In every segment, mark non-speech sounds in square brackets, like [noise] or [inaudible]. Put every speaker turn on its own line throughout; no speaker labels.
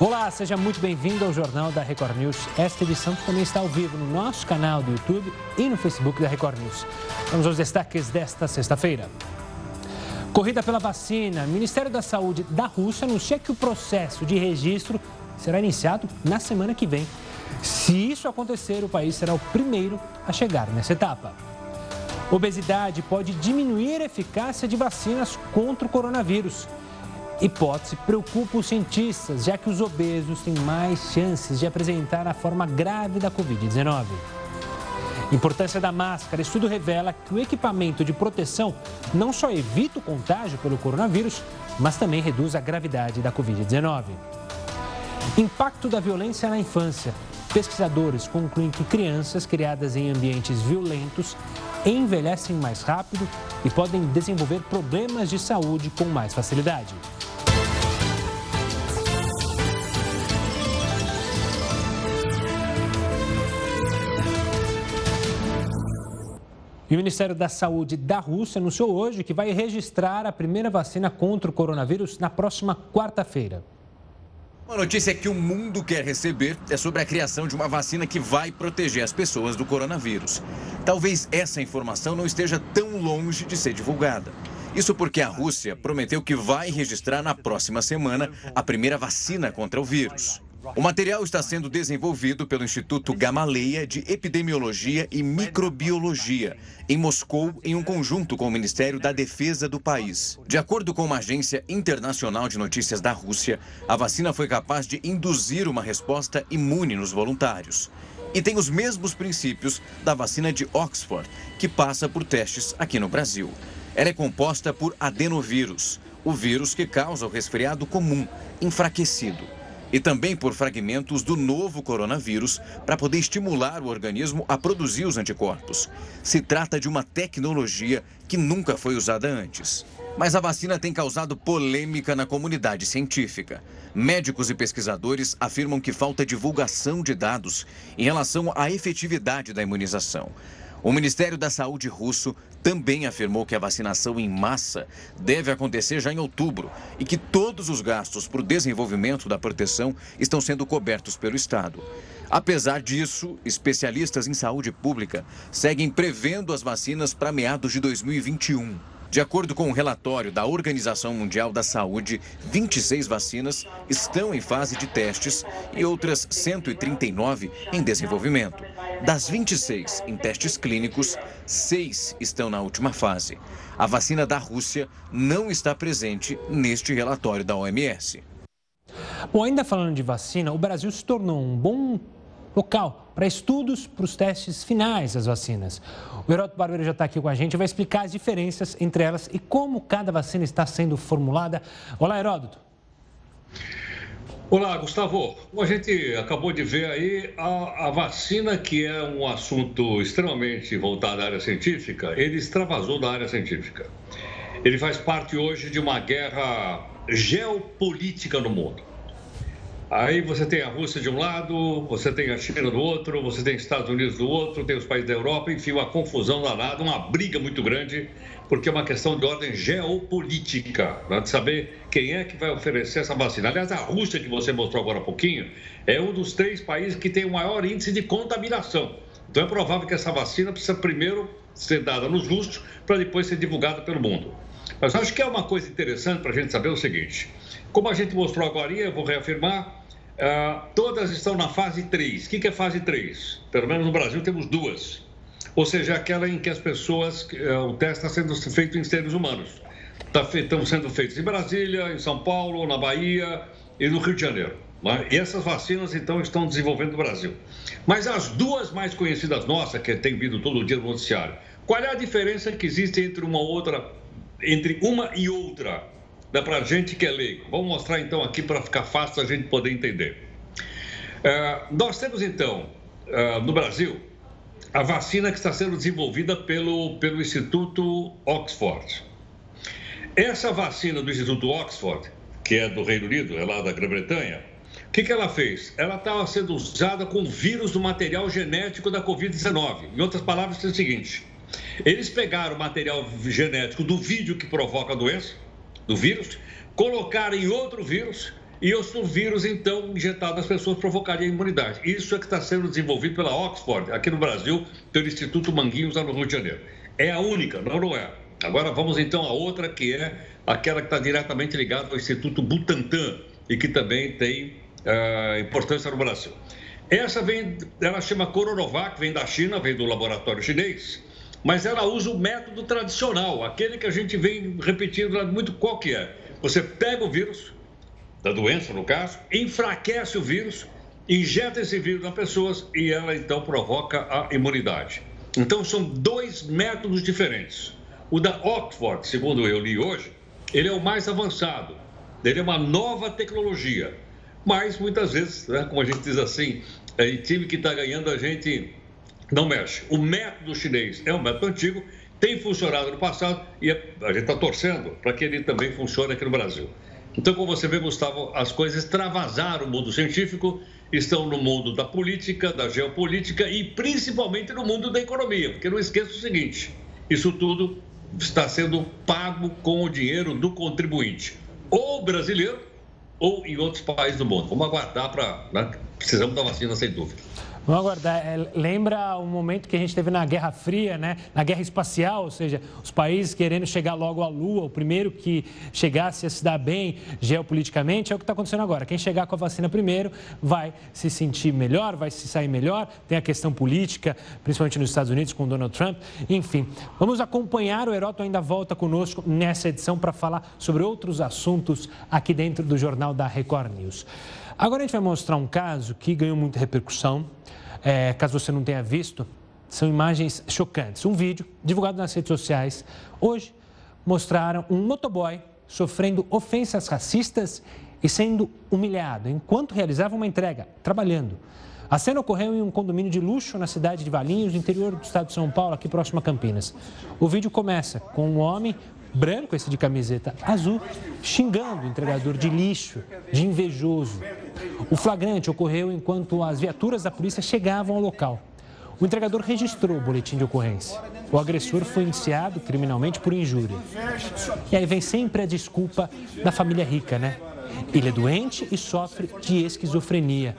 Olá, seja muito bem-vindo ao Jornal da Record News. Esta edição também está ao vivo no nosso canal do YouTube e no Facebook da Record News. Vamos aos destaques desta sexta-feira. Corrida pela vacina. O Ministério da Saúde da Rússia anuncia que o processo de registro será iniciado na semana que vem. Se isso acontecer, o país será o primeiro a chegar nessa etapa. Obesidade pode diminuir a eficácia de vacinas contra o coronavírus hipótese preocupa os cientistas, já que os obesos têm mais chances de apresentar a forma grave da Covid-19. Importância da máscara. Estudo revela que o equipamento de proteção não só evita o contágio pelo coronavírus, mas também reduz a gravidade da Covid-19. Impacto da violência na infância. Pesquisadores concluem que crianças criadas em ambientes violentos envelhecem mais rápido e podem desenvolver problemas de saúde com mais facilidade. E o Ministério da Saúde da Rússia anunciou hoje que vai registrar a primeira vacina contra o coronavírus na próxima quarta-feira.
Uma notícia que o mundo quer receber é sobre a criação de uma vacina que vai proteger as pessoas do coronavírus. Talvez essa informação não esteja tão longe de ser divulgada. Isso porque a Rússia prometeu que vai registrar na próxima semana a primeira vacina contra o vírus. O material está sendo desenvolvido pelo Instituto Gamaleya de Epidemiologia e Microbiologia, em Moscou, em um conjunto com o Ministério da Defesa do país. De acordo com uma agência internacional de notícias da Rússia, a vacina foi capaz de induzir uma resposta imune nos voluntários. E tem os mesmos princípios da vacina de Oxford, que passa por testes aqui no Brasil. Ela é composta por adenovírus, o vírus que causa o resfriado comum, enfraquecido e também por fragmentos do novo coronavírus para poder estimular o organismo a produzir os anticorpos. Se trata de uma tecnologia que nunca foi usada antes. Mas a vacina tem causado polêmica na comunidade científica. Médicos e pesquisadores afirmam que falta divulgação de dados em relação à efetividade da imunização. O Ministério da Saúde russo também afirmou que a vacinação em massa deve acontecer já em outubro e que todos os gastos para o desenvolvimento da proteção estão sendo cobertos pelo Estado. Apesar disso, especialistas em saúde pública seguem prevendo as vacinas para meados de 2021. De acordo com o um relatório da Organização Mundial da Saúde, 26 vacinas estão em fase de testes e outras 139 em desenvolvimento. Das 26 em testes clínicos, seis estão na última fase. A vacina da Rússia não está presente neste relatório da OMS.
Bom, ainda falando de vacina, o Brasil se tornou um bom local para estudos para os testes finais das vacinas. O Heródoto Barbeiro já está aqui com a gente, vai explicar as diferenças entre elas e como cada vacina está sendo formulada. Olá, Heródoto.
Olá, Gustavo. a gente acabou de ver aí a, a, vacina, que é um assunto extremamente voltado à área científica, ele extravasou da área científica. Ele faz parte hoje de uma guerra geopolítica no mundo. Aí você tem a Rússia de um lado, você tem a China do outro, você tem os Estados Unidos do outro, tem os países da Europa, enfim, uma confusão danada, uma briga muito grande, porque é uma questão de ordem geopolítica, né, de saber quem é que vai oferecer essa vacina. Aliás, a Rússia, que você mostrou agora há pouquinho, é um dos três países que tem o maior índice de contaminação. Então é provável que essa vacina precisa primeiro ser dada nos russos para depois ser divulgada pelo mundo. Mas acho que é uma coisa interessante para a gente saber o seguinte: como a gente mostrou agora, eu vou reafirmar, Uh, todas estão na fase 3. O que, que é fase 3? Pelo menos no Brasil temos duas. Ou seja, aquela em que as pessoas, uh, o teste está sendo feito em seres humanos. Tá estão sendo feitos em Brasília, em São Paulo, na Bahia e no Rio de Janeiro. Né? E essas vacinas, então, estão desenvolvendo no Brasil. Mas as duas mais conhecidas nossas, que tem vindo todo dia no noticiário, qual é a diferença que existe entre uma outra, entre uma e outra? Dá para a gente que é leigo. Vamos mostrar então aqui para ficar fácil a gente poder entender. É, nós temos então, é, no Brasil, a vacina que está sendo desenvolvida pelo, pelo Instituto Oxford. Essa vacina do Instituto Oxford, que é do Reino Unido, é lá da Grã-Bretanha, o que, que ela fez? Ela estava sendo usada com vírus do material genético da Covid-19. Em outras palavras, é o seguinte: eles pegaram o material genético do vídeo que provoca a doença, do vírus, colocaram em outro vírus e o vírus, então, injetado nas pessoas provocaria imunidade. Isso é que está sendo desenvolvido pela Oxford, aqui no Brasil, pelo Instituto Manguinhos, lá no Rio de Janeiro. É a única, não, não é. Agora vamos então a outra, que é aquela que está diretamente ligada ao Instituto Butantan e que também tem uh, importância no Brasil. Essa vem, ela chama Coronavac, vem da China, vem do laboratório chinês, mas ela usa o método tradicional, aquele que a gente vem repetindo muito qual que é. Você pega o vírus, da doença no caso, enfraquece o vírus, injeta esse vírus nas pessoas e ela então provoca a imunidade. Então são dois métodos diferentes. O da Oxford, segundo eu li hoje, ele é o mais avançado. Ele é uma nova tecnologia. Mas muitas vezes, né, como a gente diz assim, é, time que está ganhando a gente não mexe. O método chinês é um método antigo, tem funcionado no passado e a gente está torcendo para que ele também funcione aqui no Brasil. Então, como você vê, Gustavo, as coisas extravasaram o mundo científico, estão no mundo da política, da geopolítica e principalmente no mundo da economia. Porque não esqueça o seguinte: isso tudo está sendo pago com o dinheiro do contribuinte, ou brasileiro, ou em outros países do mundo. Vamos aguardar para. Né? Precisamos da vacina, sem dúvida.
Vamos aguardar. É, lembra o momento que a gente teve na Guerra Fria, né? na Guerra Espacial, ou seja, os países querendo chegar logo à Lua, o primeiro que chegasse a se dar bem geopoliticamente, é o que está acontecendo agora. Quem chegar com a vacina primeiro vai se sentir melhor, vai se sair melhor. Tem a questão política, principalmente nos Estados Unidos, com Donald Trump. Enfim, vamos acompanhar. O Heroto ainda volta conosco nessa edição para falar sobre outros assuntos aqui dentro do Jornal da Record News. Agora a gente vai mostrar um caso que ganhou muita repercussão. É, caso você não tenha visto, são imagens chocantes. Um vídeo divulgado nas redes sociais hoje mostraram um motoboy sofrendo ofensas racistas e sendo humilhado enquanto realizava uma entrega, trabalhando. A cena ocorreu em um condomínio de luxo na cidade de Valinhos, no interior do estado de São Paulo, aqui próximo a Campinas. O vídeo começa com um homem branco, esse de camiseta azul, xingando o entregador de lixo, de invejoso. O flagrante ocorreu enquanto as viaturas da polícia chegavam ao local. O entregador registrou o boletim de ocorrência. O agressor foi iniciado criminalmente por injúria. E aí vem sempre a desculpa da família rica, né? Ele é doente e sofre de esquizofrenia.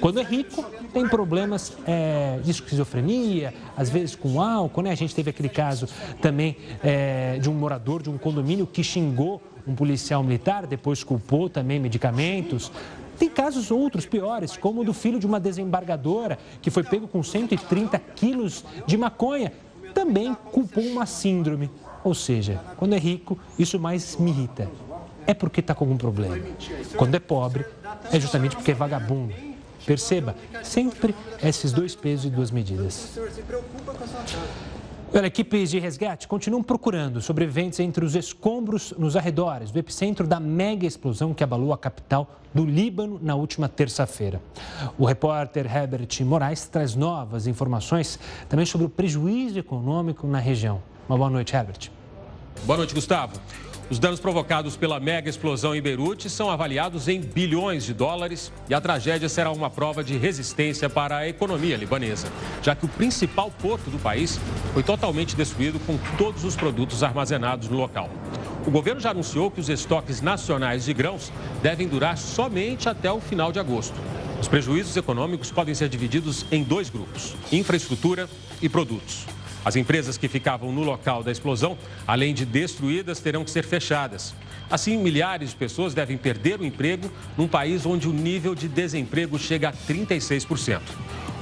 Quando é rico, tem problemas é, de esquizofrenia, às vezes com álcool, né? A gente teve aquele caso também é, de um morador de um condomínio que xingou um policial militar, depois culpou também medicamentos. Tem casos outros piores, como o do filho de uma desembargadora que foi pego com 130 quilos de maconha. Também culpou uma síndrome. Ou seja, quando é rico, isso mais me irrita. É porque está com algum problema. Quando é pobre, é justamente porque é vagabundo Perceba, sempre esses dois pesos e duas medidas. Olha, equipes de resgate continuam procurando sobreviventes entre os escombros nos arredores do epicentro da mega explosão que abalou a capital do Líbano na última terça-feira. O repórter Herbert Moraes traz novas informações também sobre o prejuízo econômico na região. Uma boa noite, Herbert.
Boa noite, Gustavo. Os danos provocados pela mega explosão em Beirute são avaliados em bilhões de dólares e a tragédia será uma prova de resistência para a economia libanesa, já que o principal porto do país foi totalmente destruído com todos os produtos armazenados no local. O governo já anunciou que os estoques nacionais de grãos devem durar somente até o final de agosto. Os prejuízos econômicos podem ser divididos em dois grupos: infraestrutura e produtos. As empresas que ficavam no local da explosão, além de destruídas, terão que ser fechadas. Assim, milhares de pessoas devem perder o emprego num país onde o nível de desemprego chega a 36%.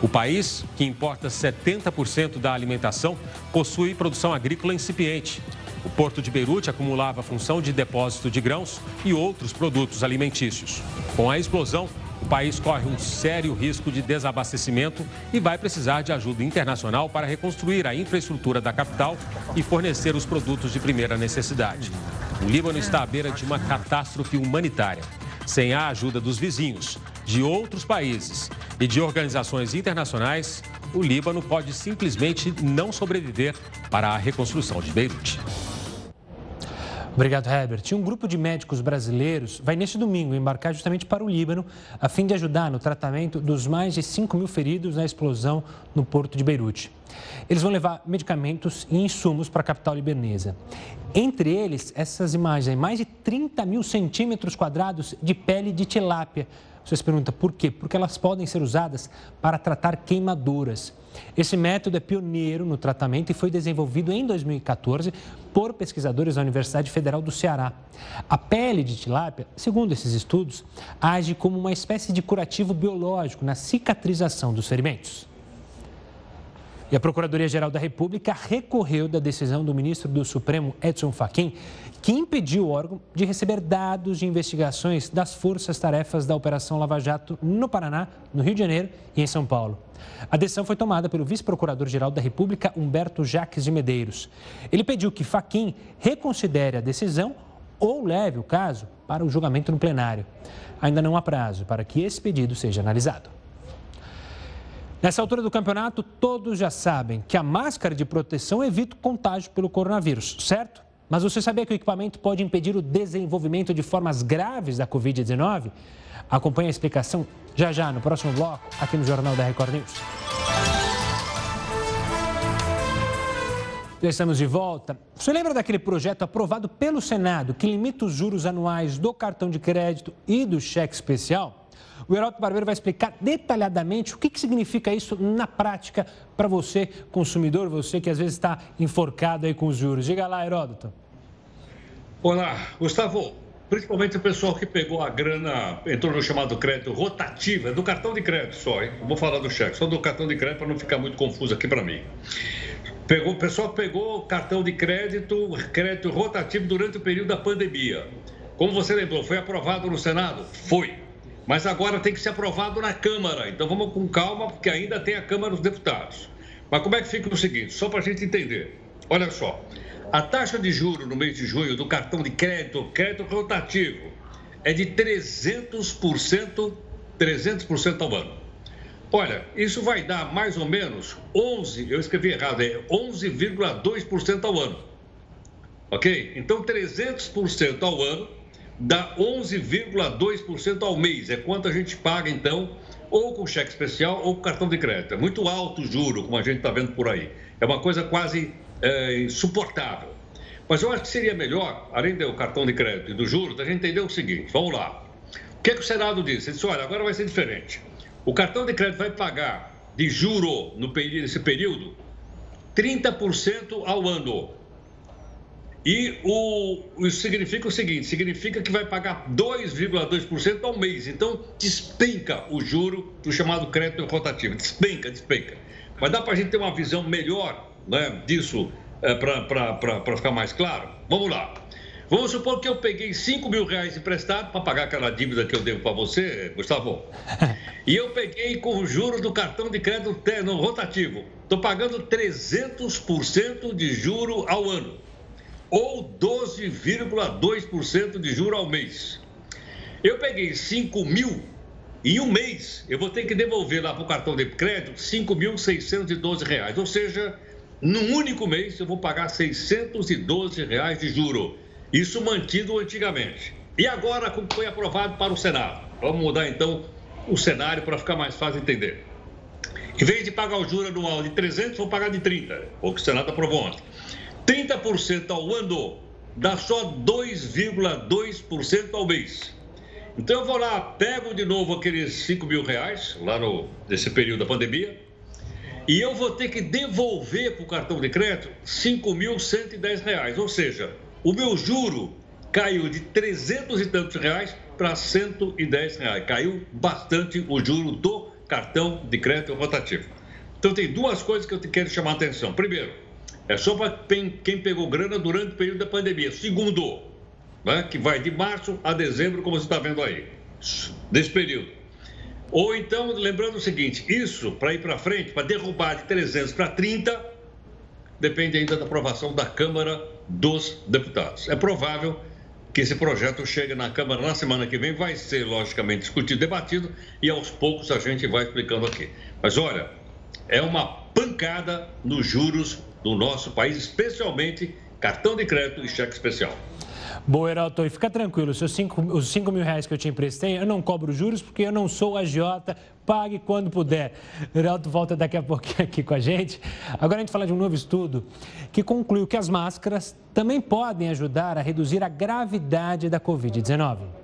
O país, que importa 70% da alimentação, possui produção agrícola incipiente. O porto de Beirute acumulava a função de depósito de grãos e outros produtos alimentícios. Com a explosão, o país corre um sério risco de desabastecimento e vai precisar de ajuda internacional para reconstruir a infraestrutura da capital e fornecer os produtos de primeira necessidade. O Líbano está à beira de uma catástrofe humanitária. Sem a ajuda dos vizinhos, de outros países e de organizações internacionais, o Líbano pode simplesmente não sobreviver para a reconstrução de Beirute.
Obrigado, Herbert. Um grupo de médicos brasileiros vai neste domingo embarcar justamente para o Líbano, a fim de ajudar no tratamento dos mais de 5 mil feridos na explosão no porto de Beirute. Eles vão levar medicamentos e insumos para a capital libanesa. Entre eles, essas imagens, mais de 30 mil centímetros quadrados de pele de tilápia. Você se pergunta por quê? Porque elas podem ser usadas para tratar queimaduras. Esse método é pioneiro no tratamento e foi desenvolvido em 2014 por pesquisadores da Universidade Federal do Ceará. A pele de tilápia, segundo esses estudos, age como uma espécie de curativo biológico na cicatrização dos ferimentos. E a Procuradoria-Geral da República recorreu da decisão do ministro do Supremo, Edson Fachin, que impediu o órgão de receber dados de investigações das forças-tarefas da Operação Lava Jato no Paraná, no Rio de Janeiro e em São Paulo. A decisão foi tomada pelo vice-procurador-geral da República, Humberto Jaques de Medeiros. Ele pediu que Fachin reconsidere a decisão ou leve o caso para o julgamento no plenário. Ainda não há prazo para que esse pedido seja analisado. Nessa altura do campeonato, todos já sabem que a máscara de proteção evita o contágio pelo coronavírus, certo? Mas você sabia que o equipamento pode impedir o desenvolvimento de formas graves da Covid-19? Acompanhe a explicação já já no próximo bloco, aqui no Jornal da Record News. Já estamos de volta. Você lembra daquele projeto aprovado pelo Senado que limita os juros anuais do cartão de crédito e do cheque especial? O Heródoto Barbeiro vai explicar detalhadamente o que, que significa isso na prática para você, consumidor, você que às vezes está enforcado aí com os juros. Diga lá, Heródoto.
Olá, Gustavo. Principalmente o pessoal que pegou a grana, entrou no chamado crédito rotativo, é do cartão de crédito só, hein? Vou falar do cheque, só do cartão de crédito para não ficar muito confuso aqui para mim. Pegou, o pessoal pegou cartão de crédito, crédito rotativo durante o período da pandemia. Como você lembrou, foi aprovado no Senado? Foi mas agora tem que ser aprovado na Câmara. Então vamos com calma, porque ainda tem a Câmara dos Deputados. Mas como é que fica o seguinte, só para a gente entender. Olha só, a taxa de juro no mês de junho do cartão de crédito, crédito rotativo, é de 300%, 300% ao ano. Olha, isso vai dar mais ou menos 11, eu escrevi errado, é 11,2% ao ano. Ok? Então 300% ao ano dá 11,2% ao mês. É quanto a gente paga, então, ou com cheque especial ou com cartão de crédito. É muito alto o juro, como a gente está vendo por aí. É uma coisa quase é, insuportável. Mas eu acho que seria melhor, além do cartão de crédito e do juro, a gente entender o seguinte: vamos lá. O que, é que o Senado disse? Ele disse: olha, agora vai ser diferente. O cartão de crédito vai pagar de juro no, nesse período 30% ao ano. E o, isso significa o seguinte: significa que vai pagar 2,2% ao mês. Então, despenca o juro do chamado crédito rotativo. Despenca, despenca. Mas dá para a gente ter uma visão melhor né, disso é, para ficar mais claro? Vamos lá. Vamos supor que eu peguei 5 mil reais emprestado para pagar aquela dívida que eu devo para você, Gustavo. [laughs] E eu peguei com o juro do cartão de crédito no rotativo. Estou pagando 300% de juro ao ano ou 12,2% de juro ao mês. Eu peguei 5 mil em um mês, eu vou ter que devolver lá para o cartão de crédito 5.612 reais. Ou seja, num único mês eu vou pagar 612 reais de juro. Isso mantido antigamente. E agora foi aprovado para o Senado. Vamos mudar então o cenário para ficar mais fácil de entender. Em vez de pagar o juro anual de 300, vou pagar de 30, o que o Senado aprovou ontem. 30% ao ano dá só 2,2% ao mês. Então eu vou lá, pego de novo aqueles 5 mil reais, lá no, nesse período da pandemia, e eu vou ter que devolver para o cartão de crédito 5.110 reais. Ou seja, o meu juro caiu de 300 e tantos reais para 110 reais. Caiu bastante o juro do cartão de crédito rotativo. Então tem duas coisas que eu quero chamar a atenção. Primeiro, é só para quem pegou grana durante o período da pandemia. Segundo, né, que vai de março a dezembro, como você está vendo aí, desse período. Ou então, lembrando o seguinte: isso para ir para frente, para derrubar de 300 para 30, depende ainda da aprovação da Câmara dos Deputados. É provável que esse projeto chegue na Câmara na semana que vem, vai ser logicamente discutido, debatido e aos poucos a gente vai explicando aqui. Mas olha, é uma pancada nos juros do nosso país, especialmente cartão de crédito e cheque especial.
Boa, Heraldo, e fica tranquilo, os cinco, os 5 mil reais que eu te emprestei, eu não cobro juros porque eu não sou agiota, pague quando puder. Heraldo volta daqui a pouquinho aqui com a gente. Agora a gente fala de um novo estudo que concluiu que as máscaras também podem ajudar a reduzir a gravidade da Covid-19.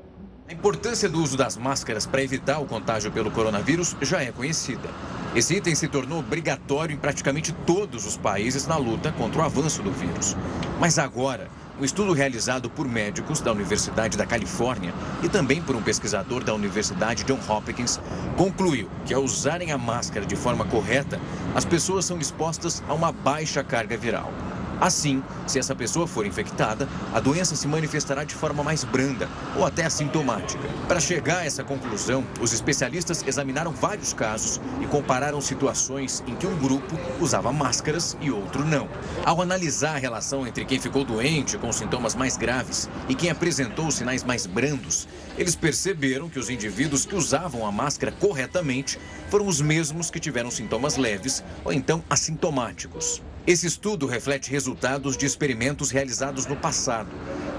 A importância do uso das máscaras para evitar o contágio pelo coronavírus já é conhecida. Esse item se tornou obrigatório em praticamente todos os países na luta contra o avanço do vírus. Mas agora, um estudo realizado por médicos da Universidade da Califórnia e também por um pesquisador da Universidade John Hopkins concluiu que ao usarem a máscara de forma correta, as pessoas são expostas a uma baixa carga viral. Assim, se essa pessoa for infectada, a doença se manifestará de forma mais branda ou até assintomática. Para chegar a essa conclusão, os especialistas examinaram vários casos e compararam situações em que um grupo usava máscaras e outro não. Ao analisar a relação entre quem ficou doente com sintomas mais graves e quem apresentou sinais mais brandos, eles perceberam que os indivíduos que usavam a máscara corretamente foram os mesmos que tiveram sintomas leves ou então assintomáticos. Esse estudo reflete resultados de experimentos realizados no passado,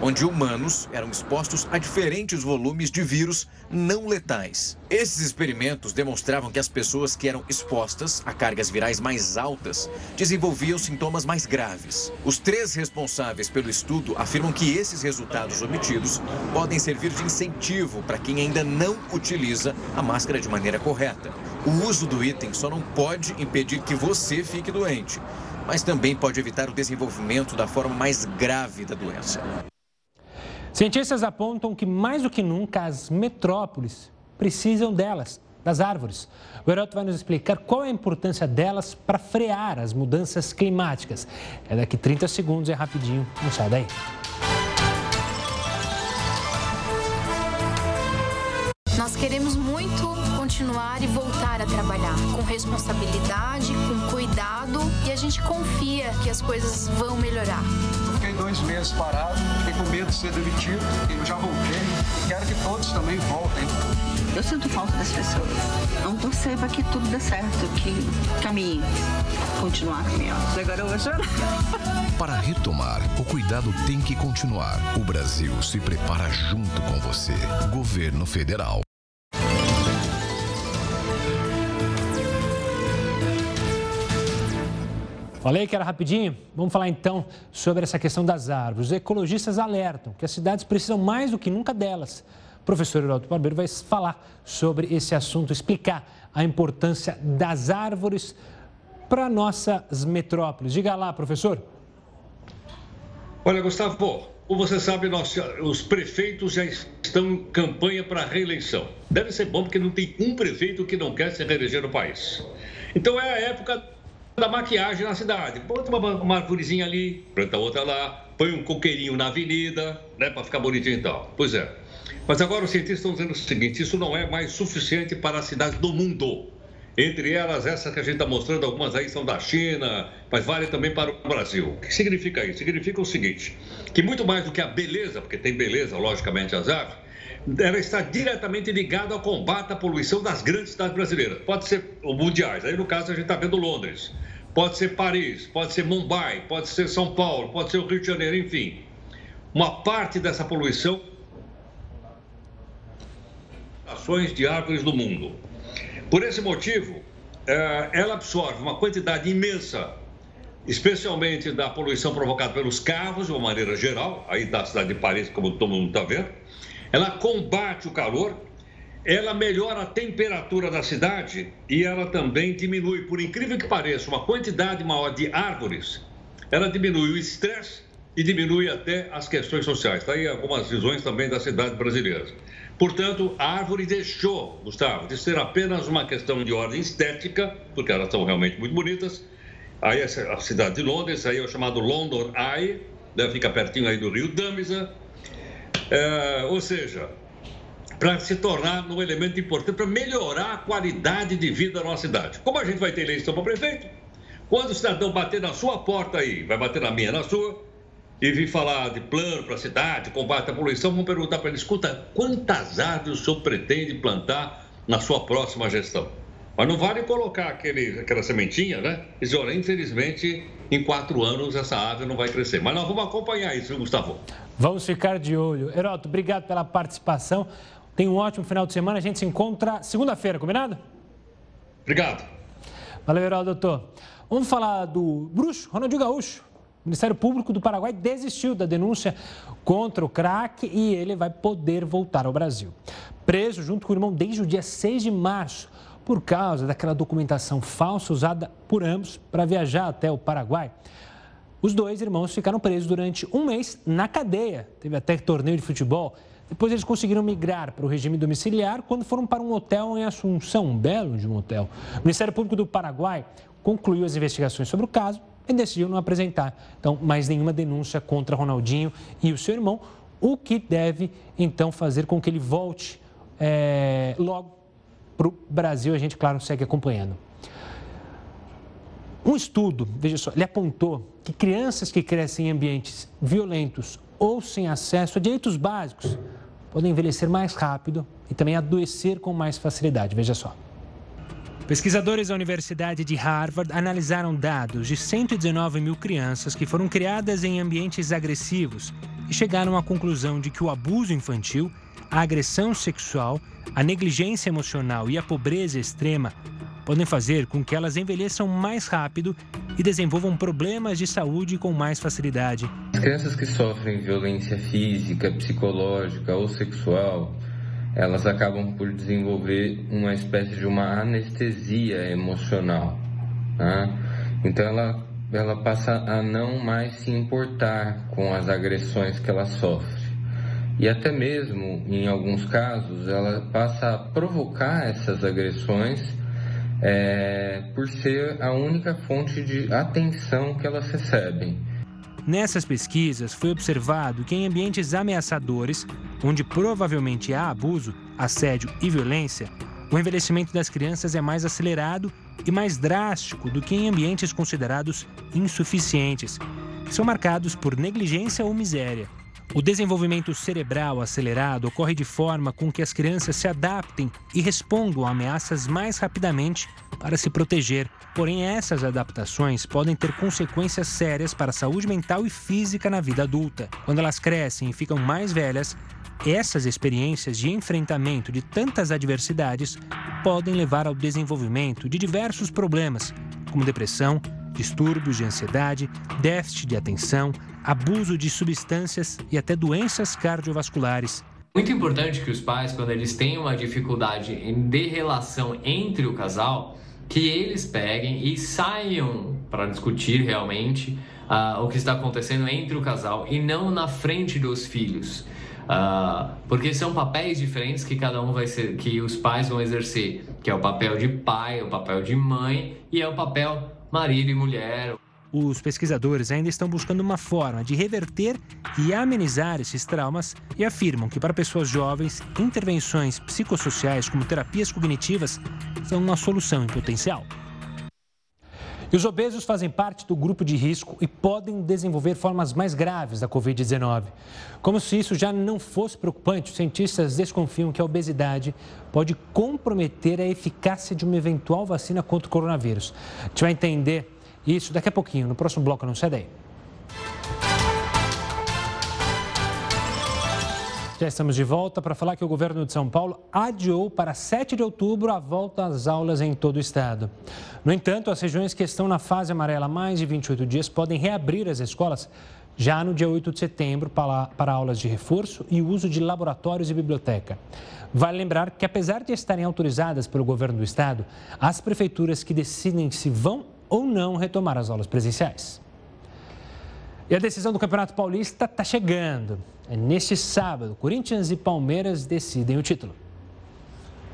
onde humanos eram expostos a diferentes volumes de vírus não letais. Esses experimentos demonstravam que as pessoas que eram expostas a cargas virais mais altas desenvolviam sintomas mais graves. Os três responsáveis pelo estudo afirmam que esses resultados obtidos podem servir de incentivo para quem ainda não utiliza a máscara de maneira correta. O uso do item só não pode impedir que você fique doente mas também pode evitar o desenvolvimento da forma mais grave da doença.
Cientistas apontam que mais do que nunca as metrópoles precisam delas, das árvores. O Heroto vai nos explicar qual é a importância delas para frear as mudanças climáticas. É daqui 30 segundos, é rapidinho, não sai daí.
Nós queremos muito continuar e voltar a trabalhar com responsabilidade, com cuidado gente confia que as coisas vão melhorar.
Eu fiquei dois meses parado, fiquei com medo de ser demitido, eu já voltei e quero que todos também voltem.
Eu sinto falta das pessoas. Não torcer para que tudo dê certo, que caminhe, continuar caminhando. Agora eu vou chorar. [laughs]
Para retomar, o cuidado tem que continuar. O Brasil se prepara junto com você. Governo Federal.
Falei que era rapidinho? Vamos falar então sobre essa questão das árvores. Os ecologistas alertam que as cidades precisam mais do que nunca delas. O professor Heraldo Barbeiro vai falar sobre esse assunto, explicar a importância das árvores para nossas metrópoles. Diga lá, professor.
Olha, Gustavo, como você sabe, nós, os prefeitos já estão em campanha para reeleição. Deve ser bom porque não tem um prefeito que não quer se reeleger no país. Então é a época da maquiagem na cidade. Bota uma, uma arvorezinha ali, planta outra lá, põe um coqueirinho na avenida, né, para ficar bonitinho e tal. Pois é. Mas agora os cientistas estão dizendo o seguinte: isso não é mais suficiente para as cidades do mundo. Entre elas, essas que a gente está mostrando, algumas aí são da China, mas vale também para o Brasil. O que significa isso? Significa o seguinte: que muito mais do que a beleza, porque tem beleza, logicamente, as aves, ela está diretamente ligada ao combate à poluição das grandes cidades brasileiras. Pode ser mundiais, aí no caso a gente está vendo Londres. Pode ser Paris, pode ser Mumbai, pode ser São Paulo, pode ser o Rio de Janeiro, enfim. Uma parte dessa poluição ações de árvores do mundo. Por esse motivo, eh, ela absorve uma quantidade imensa, especialmente da poluição provocada pelos carros, de uma maneira geral, aí da cidade de Paris, como todo mundo está vendo, ela combate o calor, ela melhora a temperatura da cidade e ela também diminui, por incrível que pareça, uma quantidade maior de árvores. Ela diminui o estresse e diminui até as questões sociais. Está aí algumas visões também das cidades brasileiras. Portanto, a árvore deixou, Gustavo, de ser apenas uma questão de ordem estética, porque elas são realmente muito bonitas. Aí a cidade de Londres, aí é o chamado London Eye, né, fica pertinho aí do rio Dâmisa, é, ou seja, para se tornar um elemento importante para melhorar a qualidade de vida da nossa cidade. Como a gente vai ter eleição para prefeito, quando o cidadão bater na sua porta aí, vai bater na minha, na sua, e vir falar de plano para a cidade, combate à poluição, vamos perguntar para ele: escuta, quantas árvores o senhor pretende plantar na sua próxima gestão? Mas não vale colocar aquele, aquela sementinha, né? E dizer, olha, infelizmente, em quatro anos essa árvore não vai crescer. Mas nós vamos acompanhar isso, Gustavo?
Vamos ficar de olho. Heroto, obrigado pela participação. Tenha um ótimo final de semana. A gente se encontra segunda-feira, combinado?
Obrigado.
Valeu, Heroto, doutor. Vamos falar do bruxo, Ronaldinho Gaúcho. O Ministério Público do Paraguai desistiu da denúncia contra o craque e ele vai poder voltar ao Brasil. Preso junto com o irmão desde o dia 6 de março, por causa daquela documentação falsa usada por ambos para viajar até o Paraguai. Os dois irmãos ficaram presos durante um mês na cadeia. Teve até torneio de futebol. Depois eles conseguiram migrar para o regime domiciliar quando foram para um hotel em Assunção, um belo de um hotel. O Ministério Público do Paraguai concluiu as investigações sobre o caso e decidiu não apresentar, então, mais nenhuma denúncia contra Ronaldinho e o seu irmão, o que deve, então, fazer com que ele volte é, logo para o Brasil. A gente, claro, segue acompanhando. Um estudo, veja só, ele apontou que crianças que crescem em ambientes violentos ou sem acesso a direitos básicos podem envelhecer mais rápido e também adoecer com mais facilidade. Veja só. Pesquisadores da Universidade de Harvard analisaram dados de 119 mil crianças que foram criadas em ambientes agressivos e chegaram à conclusão de que o abuso infantil, a agressão sexual, a negligência emocional e a pobreza extrema podem fazer com que elas envelheçam mais rápido e desenvolvam problemas de saúde com mais facilidade.
As crianças que sofrem violência física, psicológica ou sexual elas acabam por desenvolver uma espécie de uma anestesia emocional. Né? Então ela, ela passa a não mais se importar com as agressões que ela sofre. E até mesmo, em alguns casos, ela passa a provocar essas agressões é, por ser a única fonte de atenção que elas recebem.
Nessas pesquisas, foi observado que em ambientes ameaçadores, onde provavelmente há abuso, assédio e violência, o envelhecimento das crianças é mais acelerado e mais drástico do que em ambientes considerados insuficientes, que são marcados por negligência ou miséria. O desenvolvimento cerebral acelerado ocorre de forma com que as crianças se adaptem e respondam a ameaças mais rapidamente para se proteger. Porém, essas adaptações podem ter consequências sérias para a saúde mental e física na vida adulta. Quando elas crescem e ficam mais velhas, essas experiências de enfrentamento de tantas adversidades podem levar ao desenvolvimento de diversos problemas, como depressão, distúrbios de ansiedade, déficit de atenção, abuso de substâncias e até doenças cardiovasculares.
Muito importante que os pais, quando eles têm uma dificuldade de relação entre o casal, que eles peguem e saiam para discutir realmente uh, o que está acontecendo entre o casal e não na frente dos filhos. Uh, porque são papéis diferentes que cada um vai ser, que os pais vão exercer, que é o papel de pai, o papel de mãe e é o papel marido e mulher.
Os pesquisadores ainda estão buscando uma forma de reverter e amenizar esses traumas e afirmam que, para pessoas jovens, intervenções psicossociais como terapias cognitivas são uma solução em potencial. E os obesos fazem parte do grupo de risco e podem desenvolver formas mais graves da Covid-19. Como se isso já não fosse preocupante, os cientistas desconfiam que a obesidade pode comprometer a eficácia de uma eventual vacina contra o coronavírus. A gente vai entender isso daqui a pouquinho, no próximo bloco, não sai daí. Já estamos de volta para falar que o governo de São Paulo adiou para 7 de outubro a volta às aulas em todo o estado. No entanto, as regiões que estão na fase amarela há mais de 28 dias podem reabrir as escolas já no dia 8 de setembro para, aulas de reforço e uso de laboratórios e biblioteca. Vale lembrar que, apesar de estarem autorizadas pelo governo do estado, as prefeituras que decidem se vão ou não retomar as aulas presenciais. E a decisão do Campeonato Paulista está chegando. É neste sábado, Corinthians e Palmeiras decidem o título.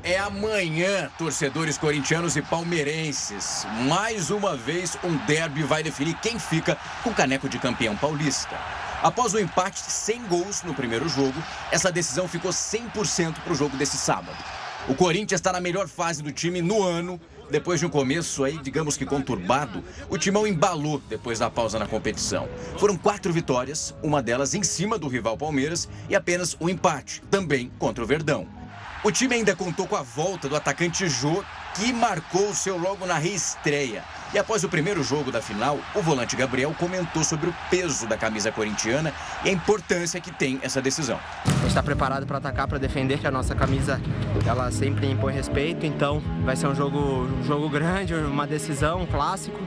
É amanhã, torcedores corintianos e palmeirenses. Mais uma vez, um derby vai definir quem fica com o caneco de campeão paulista. Após o empate sem gols no primeiro jogo, essa decisão ficou 100% para o jogo desse sábado. O Corinthians está na melhor fase do time no ano depois de um começo aí, digamos que conturbado, o Timão embalou depois da pausa na competição. Foram quatro vitórias, uma delas em cima do rival Palmeiras e apenas um empate, também contra o Verdão. O time ainda contou com a volta do atacante Jô, que marcou o seu logo na reestreia. E após o primeiro jogo da final, o volante Gabriel comentou sobre o peso da camisa corintiana e a importância que tem essa decisão.
A gente está preparado para atacar, para defender, que a nossa camisa ela sempre impõe respeito, então vai ser um jogo, um jogo grande, uma decisão, um clássico.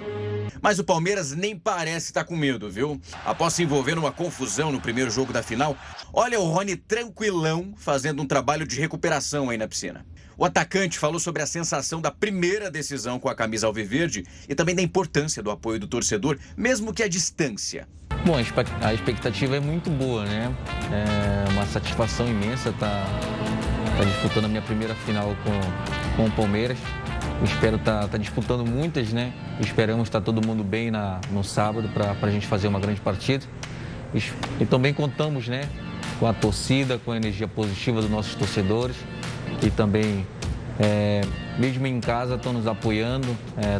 Mas o Palmeiras nem parece estar com medo, viu? Após se envolver numa confusão no primeiro jogo da final, olha o Rony tranquilão fazendo um trabalho de recuperação aí na piscina. O atacante falou sobre a sensação da primeira decisão com a camisa alviverde e também da importância do apoio do torcedor, mesmo que à distância.
Bom, a expectativa é muito boa, né? É uma satisfação imensa estar tá, tá disputando a minha primeira final com, com o Palmeiras. Espero estar tá, disputando muitas, né? Esperamos estar todo mundo bem na, no sábado para a gente fazer uma grande partida. E também contamos, né? Com a torcida, com a energia positiva dos nossos torcedores e também, é, mesmo em casa, estão nos apoiando,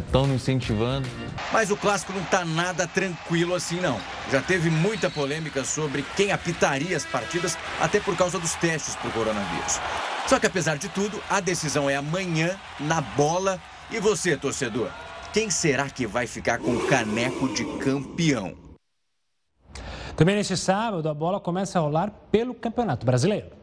estão é, nos incentivando.
Mas o clássico não está nada tranquilo assim, não. Já teve muita polêmica sobre quem apitaria as partidas, até por causa dos testes para o coronavírus. Só que, apesar de tudo, a decisão é amanhã, na bola. E você, torcedor? Quem será que vai ficar com o caneco de campeão?
Também neste sábado, a bola começa a rolar pelo Campeonato Brasileiro.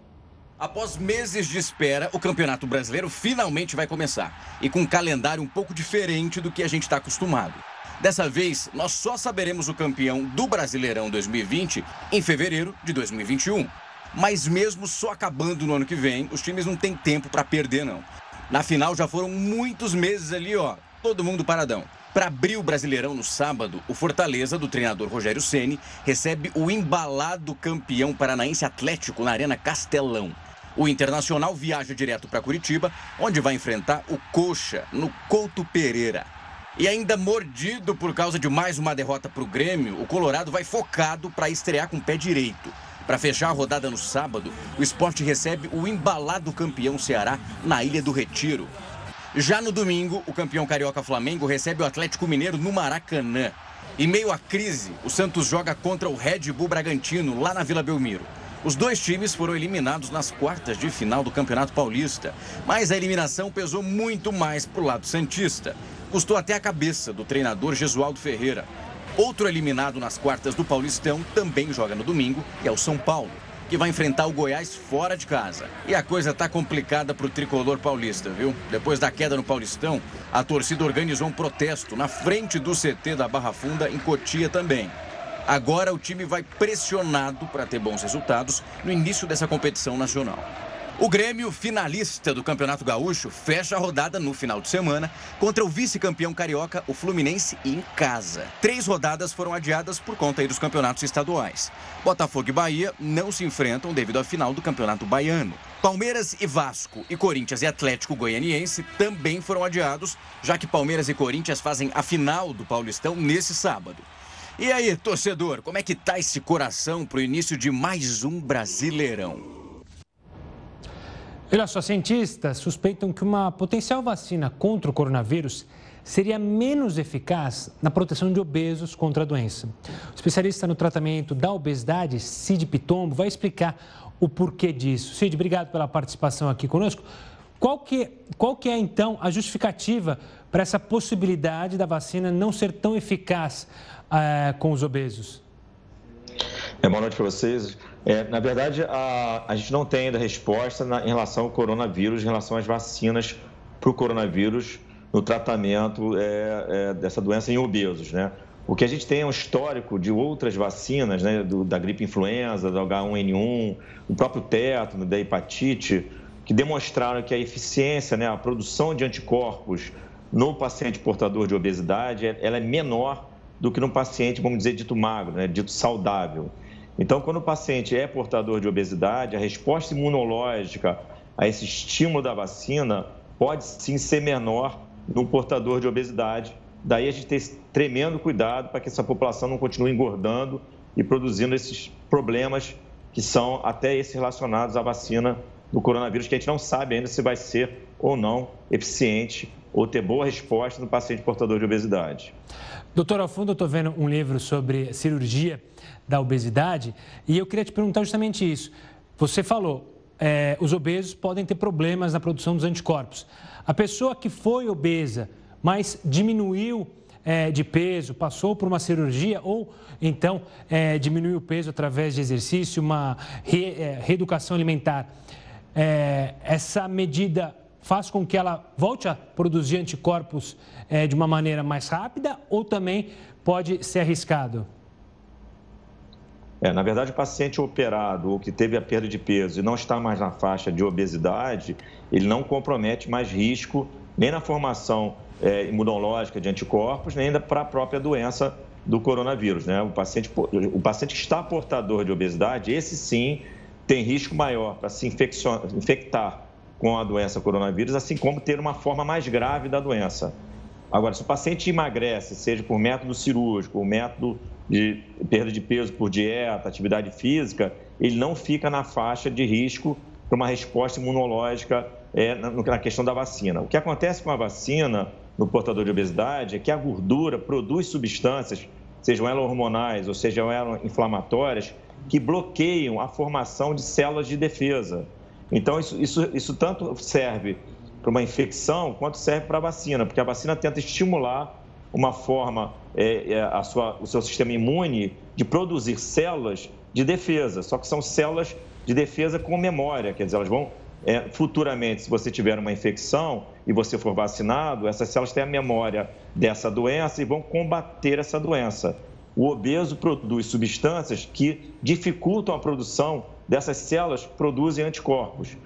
Após meses de espera, o Campeonato Brasileiro finalmente vai começar. E com um calendário um pouco diferente do que a gente está acostumado. Dessa vez, nós só saberemos o campeão do Brasileirão 2020 em fevereiro de 2021. Mas mesmo só acabando no ano que vem, os times não têm tempo para perder, não. Na final já foram muitos meses ali, ó, todo mundo paradão. Para abrir o Brasileirão no sábado, o Fortaleza, do treinador Rogério Ceni, recebe o embalado campeão paranaense Atlético na Arena Castelão. O Internacional viaja direto para Curitiba, onde vai enfrentar o Coxa, no Couto Pereira. E ainda mordido por causa de mais uma derrota para o Grêmio, o Colorado vai focado para estrear com o pé direito. Para fechar a rodada no sábado, o esporte recebe o embalado campeão Ceará na Ilha do Retiro. Já no domingo, o campeão carioca Flamengo recebe o Atlético Mineiro no Maracanã. Em meio à crise, o Santos joga contra o Red Bull Bragantino, lá na Vila Belmiro. Os dois times foram eliminados nas quartas de final do Campeonato Paulista, mas a eliminação pesou muito mais para o lado Santista. Custou até a cabeça do treinador Gesualdo Ferreira. Outro eliminado nas quartas do Paulistão também joga no domingo e é o São Paulo, que vai enfrentar o Goiás fora de casa. E a coisa tá complicada para o tricolor paulista, viu? Depois da queda no Paulistão, a torcida organizou um protesto na frente do CT da Barra Funda em Cotia também. Agora o time vai pressionado para ter bons resultados no início dessa competição nacional. O Grêmio, finalista do Campeonato Gaúcho, fecha a rodada no final de semana contra o vice-campeão carioca, o Fluminense, em casa. Três rodadas foram adiadas por conta dos campeonatos estaduais. Botafogo e Bahia não se enfrentam devido à final do Campeonato Baiano. Palmeiras e Vasco e Corinthians e Atlético Goianiense também foram adiados, já que Palmeiras e Corinthians fazem a final do Paulistão nesse sábado. E aí, torcedor, como é que tá esse coração para o início de mais um Brasileirão?
Olha só, cientistas suspeitam que uma potencial vacina contra o coronavírus seria menos eficaz na proteção de obesos contra a doença. O especialista no tratamento da obesidade, Cid Pitombo, vai explicar o porquê disso. Cid, obrigado pela participação aqui conosco. Qual que, qual que é, então, a justificativa para essa possibilidade da vacina não ser tão eficaz é, com os obesos?
É, boa noite para vocês. É, na verdade, a, a gente não tem ainda resposta na, em relação ao coronavírus, em relação às vacinas para o coronavírus no tratamento é, é, dessa doença em obesos, né? O que a gente tem é um histórico de outras vacinas, né, do, da gripe influenza, do H1N1, o próprio tétano, da hepatite, que demonstraram que a eficiência, né, a produção de anticorpos no paciente portador de obesidade, ela é menor do que no paciente, vamos dizer, dito magro, né, dito saudável. Então, quando o paciente é portador de obesidade, a resposta imunológica a esse estímulo da vacina pode sim ser menor no portador de obesidade. Daí a gente tem tremendo cuidado para que essa população não continue engordando e produzindo esses problemas que são até esses relacionados à vacina do coronavírus, que a gente não sabe ainda se vai ser ou não eficiente ou ter boa resposta no paciente portador de obesidade.
Doutor, ao fundo eu estou vendo um livro sobre cirurgia da obesidade e eu queria te perguntar justamente isso. Você falou, é, os obesos podem ter problemas na produção dos anticorpos. A pessoa que foi obesa, mas diminuiu é, de peso, passou por uma cirurgia ou então é, diminuiu o peso através de exercício, uma re, é, reeducação alimentar, é, essa medida faz com que ela volte a produzir anticorpos é, de uma maneira mais rápida ou também pode ser arriscado?
É, na verdade, o paciente operado ou que teve a perda de peso e não está mais na faixa de obesidade, ele não compromete mais risco nem na formação é, imunológica de anticorpos, nem ainda para a própria doença do coronavírus. Né? O, paciente, o paciente que está portador de obesidade, esse sim tem risco maior para se infectar com a doença coronavírus, assim como ter uma forma mais grave da doença. Agora, se o paciente emagrece, seja por método cirúrgico, método de perda de peso por dieta, atividade física, ele não fica na faixa de risco para uma resposta imunológica é, na questão da vacina. O que acontece com a vacina no portador de obesidade é que a gordura produz substâncias, sejam elas hormonais ou sejam elas inflamatórias, que bloqueiam a formação de células de defesa. Então, isso, isso, isso tanto serve para uma infecção quanto serve para a vacina, porque a vacina tenta estimular uma forma, é, é, a sua, o seu sistema imune de produzir células de defesa, só que são células de defesa com memória, quer dizer, elas vão é, futuramente, se você tiver uma infecção e você for vacinado, essas células têm a memória dessa doença e vão combater essa doença. O obeso produz substâncias que dificultam a produção dessas células produzem anticorpos.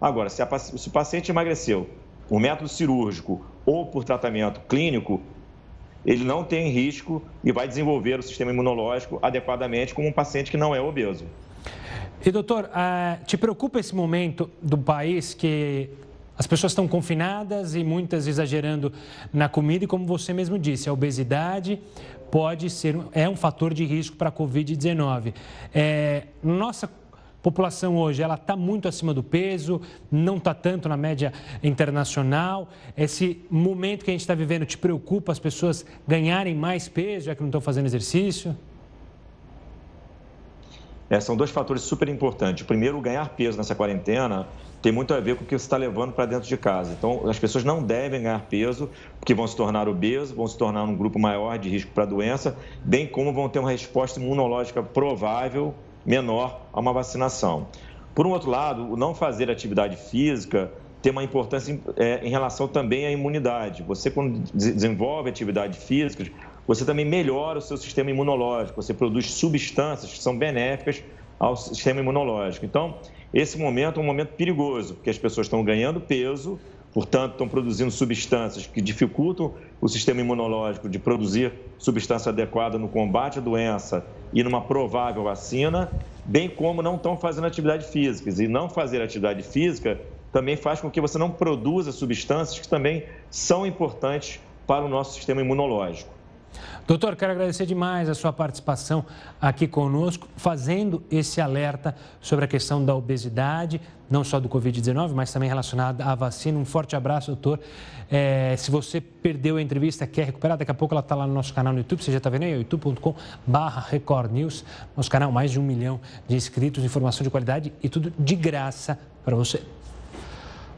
Agora, se, a, se o paciente emagreceu por método cirúrgico ou por tratamento clínico, ele não tem risco e vai desenvolver o sistema imunológico adequadamente como um paciente que não é obeso.
E doutor, uh, te preocupa esse momento do país que as pessoas estão confinadas e muitas exagerando na comida e como você mesmo disse, a obesidade pode ser é um fator de risco para a Covid-19. É, nossa população hoje ela está muito acima do peso, não está tanto na média internacional. Esse momento que a gente está vivendo te preocupa as pessoas ganharem mais peso, já que não estão fazendo exercício?
É, são dois fatores super importantes. O primeiro, ganhar peso nessa quarentena tem muito a ver com o que você está levando para dentro de casa. Então, as pessoas não devem ganhar peso, porque vão se tornar obesos, vão se tornar um grupo maior de risco para a doença, bem como vão ter uma resposta imunológica provável menor a uma vacinação. Por um outro lado, o não fazer atividade física tem uma importância é, em relação também à imunidade. Você, quando desenvolve atividade física, você também melhora o seu sistema imunológico, você produz substâncias que são benéficas ao sistema imunológico. Então, esse momento é um momento perigoso, porque as pessoas estão ganhando peso, portanto, estão produzindo substâncias que dificultam o sistema imunológico de produzir substância adequada no combate à doença e numa provável vacina, bem como não estão fazendo atividade física. E não fazer atividade física também faz com que você não produza substâncias que também são importantes para o nosso sistema imunológico.
Doutor, quero agradecer demais a sua participação aqui conosco, fazendo esse alerta sobre a questão da obesidade, não só do Covid-19, mas também relacionada à vacina. Um forte abraço, doutor. É, se você perdeu a entrevista, quer recuperar, daqui a pouco ela está lá no nosso canal no YouTube, você já está vendo aí, youtube.com Record News, nosso canal, mais de um milhão de inscritos, informação de qualidade e tudo de graça para você.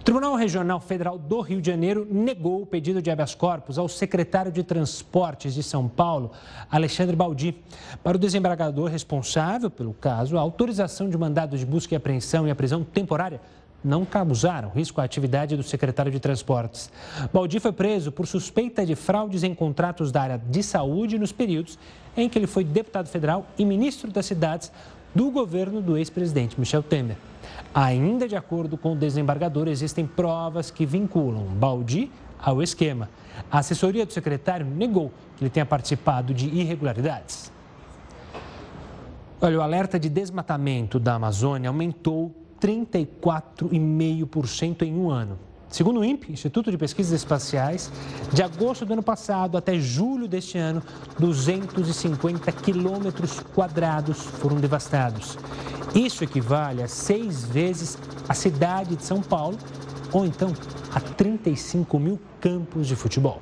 O Tribunal Regional Federal do Rio de Janeiro negou o pedido de habeas corpus ao secretário de Transportes de São Paulo, Alexandre Baldi. Para o desembargador responsável pelo caso, a autorização de mandados de busca e apreensão e a prisão temporária não causaram risco à atividade do secretário de Transportes. Baldi foi preso por suspeita de fraudes em contratos da área de saúde nos períodos em que ele foi deputado federal e ministro das cidades do governo do ex-presidente Michel Temer. Ainda de acordo com o desembargador, existem provas que vinculam Baldi ao esquema. A assessoria do secretário negou que ele tenha participado de irregularidades. Olha, o alerta de desmatamento da Amazônia aumentou 34,5% em um ano. Segundo o INPE, Instituto de Pesquisas Espaciais, de agosto do ano passado até julho deste ano, 250 quilômetros quadrados foram devastados. Isso equivale a seis vezes a cidade de São Paulo, ou então a 35 mil campos de futebol.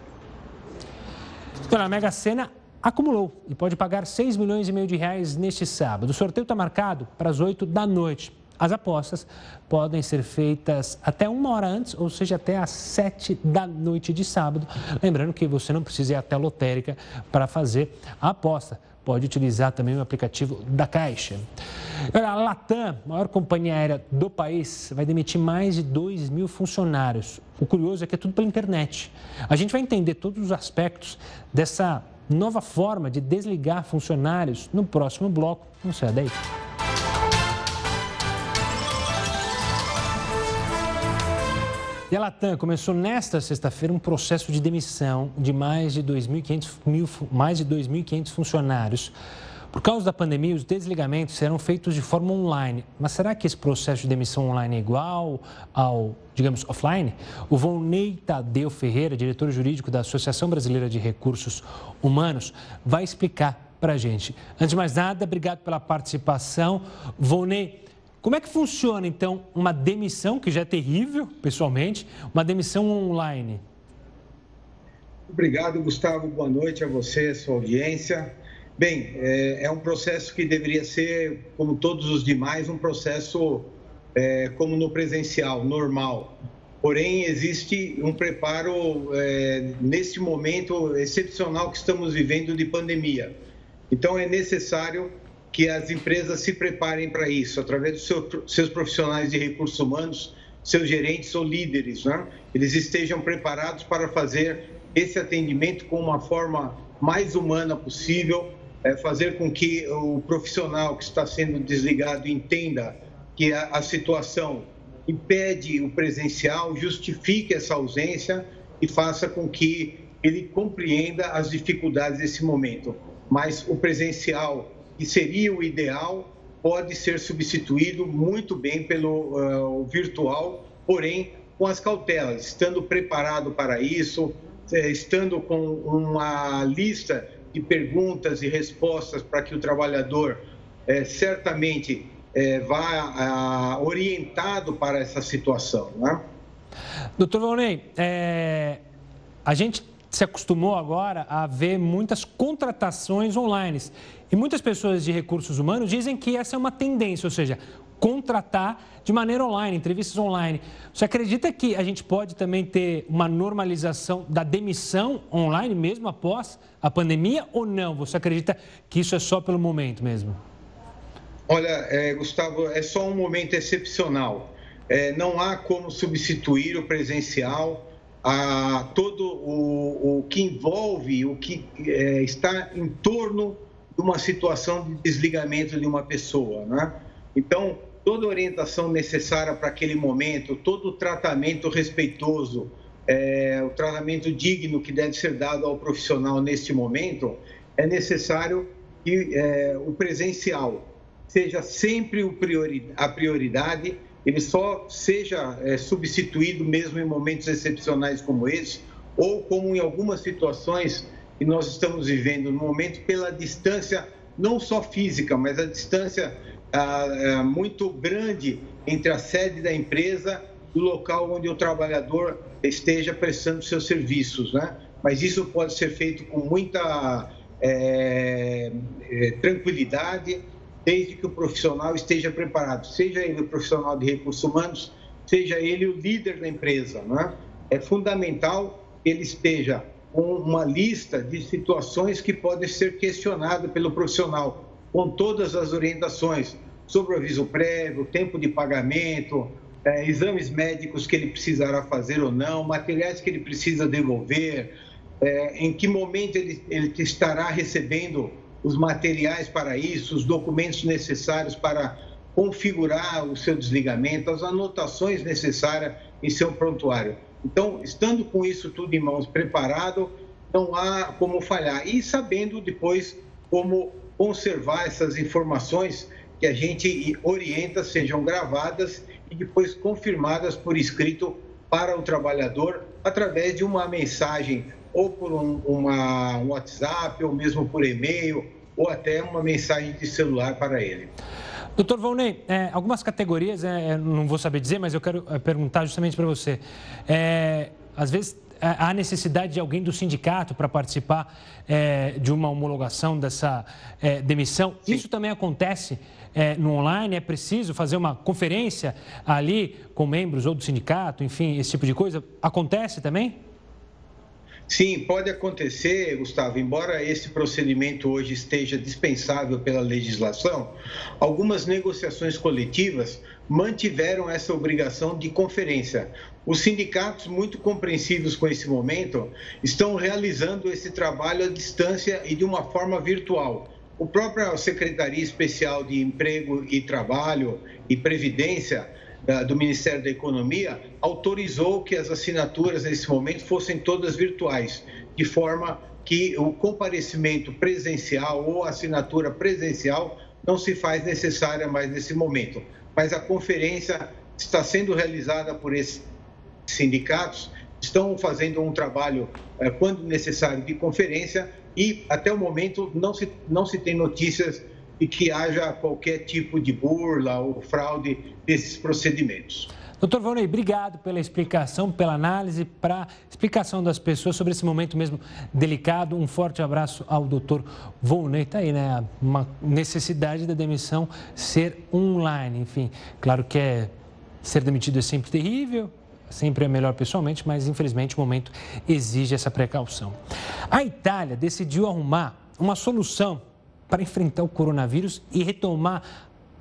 Então, a Mega Sena acumulou e pode pagar 6 milhões e meio de reais neste sábado. O sorteio está marcado para as 8 da noite. As apostas podem ser feitas até uma hora antes, ou seja, até às sete da noite de sábado. Lembrando que você não precisa ir até a lotérica para fazer a aposta pode utilizar também o aplicativo da Caixa. A Latam, maior companhia aérea do país, vai demitir mais de 2 mil funcionários. O curioso é que é tudo pela internet. A gente vai entender todos os aspectos dessa nova forma de desligar funcionários no próximo bloco. Não sai daí. E a Latam começou nesta sexta-feira um processo de demissão de mais de 2.500 funcionários. Por causa da pandemia, os desligamentos serão feitos de forma online. Mas será que esse processo de demissão online é igual ao, digamos, offline? O Volney Tadeu Ferreira, diretor jurídico da Associação Brasileira de Recursos Humanos, vai explicar para a gente. Antes de mais nada, obrigado pela participação. Volney, como é que funciona, então, uma demissão, que já é terrível, pessoalmente, uma demissão online?
Obrigado, Gustavo. Boa noite a você, a sua audiência. Bem, é, é um processo que deveria ser, como todos os demais, um processo é, como no presencial, normal. Porém, existe um preparo é, neste momento excepcional que estamos vivendo de pandemia. Então, é necessário que as empresas se preparem para isso, através dos seu, seus profissionais de recursos humanos, seus gerentes ou líderes, né? eles estejam preparados para fazer esse atendimento com uma forma mais humana possível, é, fazer com que o profissional que está sendo desligado entenda que a, a situação impede o presencial, justifique essa ausência e faça com que ele compreenda as dificuldades desse momento. Mas o presencial que seria o ideal, pode ser substituído muito bem pelo uh, virtual, porém com as cautelas, estando preparado para isso, eh, estando com uma lista de perguntas e respostas para que o trabalhador eh, certamente eh, vá uh, orientado para essa situação. Né?
Doutor Valnei, é, a gente se acostumou agora a ver muitas contratações online. E muitas pessoas de recursos humanos dizem que essa é uma tendência, ou seja, contratar de maneira online, entrevistas online. Você acredita que a gente pode também ter uma normalização da demissão online mesmo após a pandemia ou não? Você acredita que isso é só pelo momento mesmo?
Olha, é, Gustavo, é só um momento excepcional. É, não há como substituir o presencial, a todo o, o que envolve, o que é, está em torno uma situação de desligamento de uma pessoa, né? Então, toda orientação necessária para aquele momento, todo o tratamento respeitoso, é, o tratamento digno que deve ser dado ao profissional neste momento, é necessário que é, o presencial seja sempre a prioridade, ele só seja é, substituído mesmo em momentos excepcionais como esse, ou como em algumas situações que nós estamos vivendo no momento pela distância, não só física, mas a distância ah, é, muito grande entre a sede da empresa e o local onde o trabalhador esteja prestando seus serviços, né? Mas isso pode ser feito com muita é, tranquilidade, desde que o profissional esteja preparado, seja ele o profissional de recursos humanos, seja ele o líder da empresa, né? É fundamental que ele esteja com uma lista de situações que podem ser questionadas pelo profissional, com todas as orientações sobre o aviso prévio, tempo de pagamento, é, exames médicos que ele precisará fazer ou não, materiais que ele precisa devolver, é, em que momento ele, ele estará recebendo os materiais para isso, os documentos necessários para configurar o seu desligamento, as anotações necessárias em seu prontuário. Então, estando com isso tudo em mãos, preparado, não há como falhar. E sabendo depois como conservar essas informações que a gente orienta sejam gravadas e depois confirmadas por escrito para o trabalhador através de uma mensagem ou por um, uma, um WhatsApp ou mesmo por e-mail ou até uma mensagem de celular para ele.
Doutor Volney, é, algumas categorias, é, não vou saber dizer, mas eu quero é, perguntar justamente para você. É, às vezes há necessidade de alguém do sindicato para participar é, de uma homologação dessa é, demissão. Sim. Isso também acontece é, no online? É preciso fazer uma conferência ali com membros ou do sindicato, enfim, esse tipo de coisa? Acontece também?
Sim, pode acontecer, Gustavo, embora esse procedimento hoje esteja dispensável pela legislação, algumas negociações coletivas mantiveram essa obrigação de conferência. Os sindicatos, muito compreensivos com esse momento, estão realizando esse trabalho à distância e de uma forma virtual. O próprio Secretaria Especial de Emprego e Trabalho e Previdência do Ministério da Economia autorizou que as assinaturas nesse momento fossem todas virtuais, de forma que o comparecimento presencial ou assinatura presencial não se faz necessária mais nesse momento. Mas a conferência está sendo realizada por esses sindicatos, estão fazendo um trabalho, eh, quando necessário, de conferência e, até o momento, não se, não se tem notícias e que haja qualquer tipo de burla ou fraude desses procedimentos.
Doutor Volney, obrigado pela explicação, pela análise, para explicação das pessoas sobre esse momento mesmo delicado. Um forte abraço ao doutor Volney. Está aí, né? Uma necessidade da demissão ser online. Enfim, claro que é, ser demitido é sempre terrível, sempre é melhor pessoalmente, mas infelizmente o momento exige essa precaução. A Itália decidiu arrumar uma solução para enfrentar o coronavírus e retomar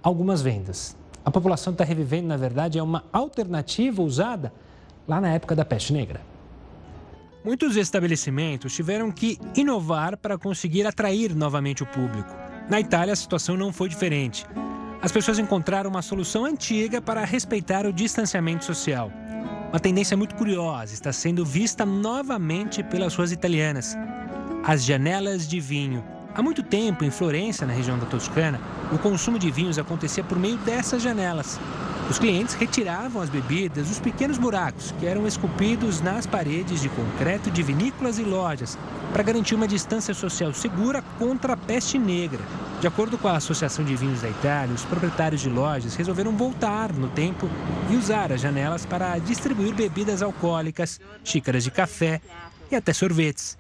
algumas vendas. A população está revivendo, na verdade, é uma alternativa usada lá na época da peste negra. Muitos estabelecimentos tiveram que inovar para conseguir atrair novamente o público. Na Itália, a situação não foi diferente. As pessoas encontraram uma solução antiga para respeitar o distanciamento social. Uma tendência muito curiosa está sendo vista novamente pelas ruas italianas: as janelas de vinho. Há muito tempo, em Florença, na região da Toscana, o consumo de vinhos acontecia por meio dessas janelas. Os clientes retiravam as bebidas dos pequenos buracos que eram esculpidos nas paredes de concreto de vinícolas e lojas para garantir uma distância social segura contra a peste negra. De acordo com a Associação de Vinhos da Itália, os proprietários de lojas resolveram voltar no tempo e usar as janelas para distribuir bebidas alcoólicas, xícaras de café e até sorvetes.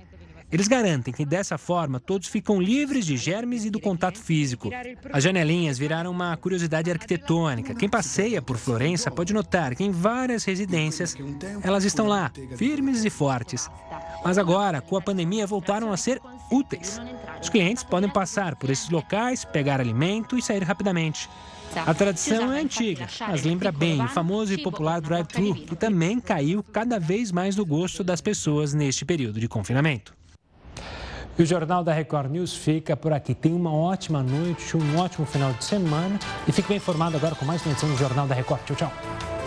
Eles garantem que dessa forma todos ficam livres de germes e do contato físico. As janelinhas viraram uma curiosidade arquitetônica. Quem passeia por Florença pode notar que em várias residências elas estão lá, firmes e fortes. Mas agora, com a pandemia, voltaram a ser úteis. Os clientes podem passar por esses locais, pegar alimento e sair rapidamente. A tradição é antiga, mas lembra bem o famoso e popular drive-thru, que também caiu cada vez mais no gosto das pessoas neste período de confinamento. E o Jornal da Record News fica por aqui. Tenha uma ótima noite, um ótimo final de semana e fique bem informado agora com mais uma edição do Jornal da Record. Tchau, tchau.